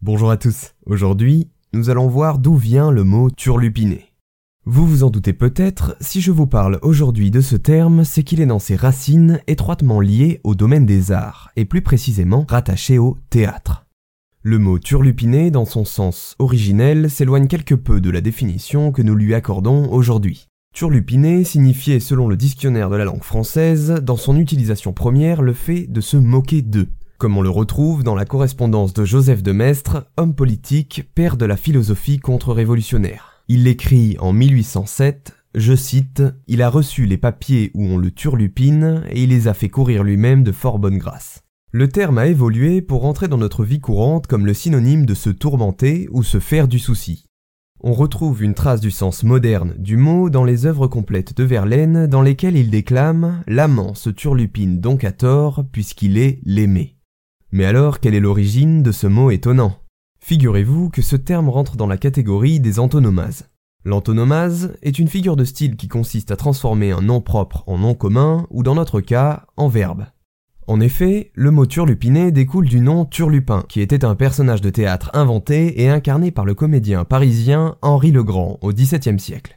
Bonjour à tous. Aujourd'hui, nous allons voir d'où vient le mot turlupiné. Vous vous en doutez peut-être, si je vous parle aujourd'hui de ce terme, c'est qu'il est dans ses racines étroitement lié au domaine des arts, et plus précisément rattaché au théâtre. Le mot turlupiné, dans son sens originel, s'éloigne quelque peu de la définition que nous lui accordons aujourd'hui. Turlupiné signifiait, selon le dictionnaire de la langue française, dans son utilisation première, le fait de se moquer d'eux, comme on le retrouve dans la correspondance de Joseph de Maistre, homme politique, père de la philosophie contre-révolutionnaire. Il l'écrit en 1807, je cite, Il a reçu les papiers où on le turlupine, et il les a fait courir lui-même de fort bonne grâce. Le terme a évolué pour entrer dans notre vie courante comme le synonyme de se tourmenter ou se faire du souci. On retrouve une trace du sens moderne du mot dans les œuvres complètes de Verlaine dans lesquelles il déclame L'amant se turlupine donc à tort puisqu'il est l'aimé. Mais alors, quelle est l'origine de ce mot étonnant? Figurez-vous que ce terme rentre dans la catégorie des antonomases. L'antonomase est une figure de style qui consiste à transformer un nom propre en nom commun, ou dans notre cas, en verbe. En effet, le mot turlupiné découle du nom Turlupin, qui était un personnage de théâtre inventé et incarné par le comédien parisien Henri Legrand au XVIIe siècle.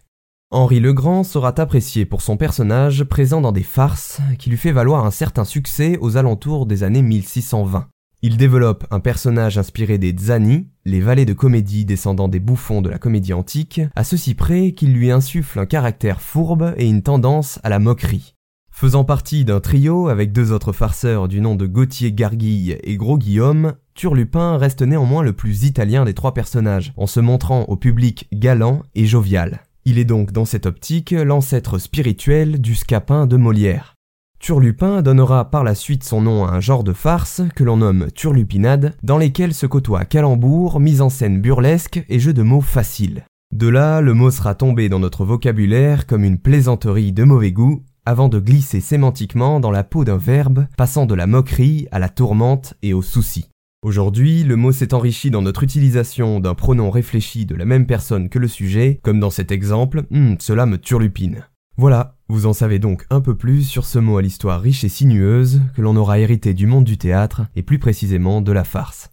Henri Legrand sera apprécié pour son personnage présent dans des farces qui lui fait valoir un certain succès aux alentours des années 1620. Il développe un personnage inspiré des Zani, les valets de comédie descendant des bouffons de la comédie antique, à ceci près qu'il lui insuffle un caractère fourbe et une tendance à la moquerie. Faisant partie d'un trio avec deux autres farceurs du nom de Gauthier Garguille et Gros Guillaume, Turlupin reste néanmoins le plus italien des trois personnages, en se montrant au public galant et jovial. Il est donc dans cette optique l'ancêtre spirituel du scapin de Molière. Turlupin donnera par la suite son nom à un genre de farce que l'on nomme turlupinade, dans lesquelles se côtoient calembours, mise en scène burlesque et jeux de mots faciles. De là, le mot sera tombé dans notre vocabulaire comme une plaisanterie de mauvais goût, avant de glisser sémantiquement dans la peau d'un verbe, passant de la moquerie à la tourmente et au souci. Aujourd'hui, le mot s'est enrichi dans notre utilisation d'un pronom réfléchi de la même personne que le sujet, comme dans cet exemple, hum, cela me turlupine. Voilà, vous en savez donc un peu plus sur ce mot à l'histoire riche et sinueuse que l'on aura hérité du monde du théâtre et plus précisément de la farce.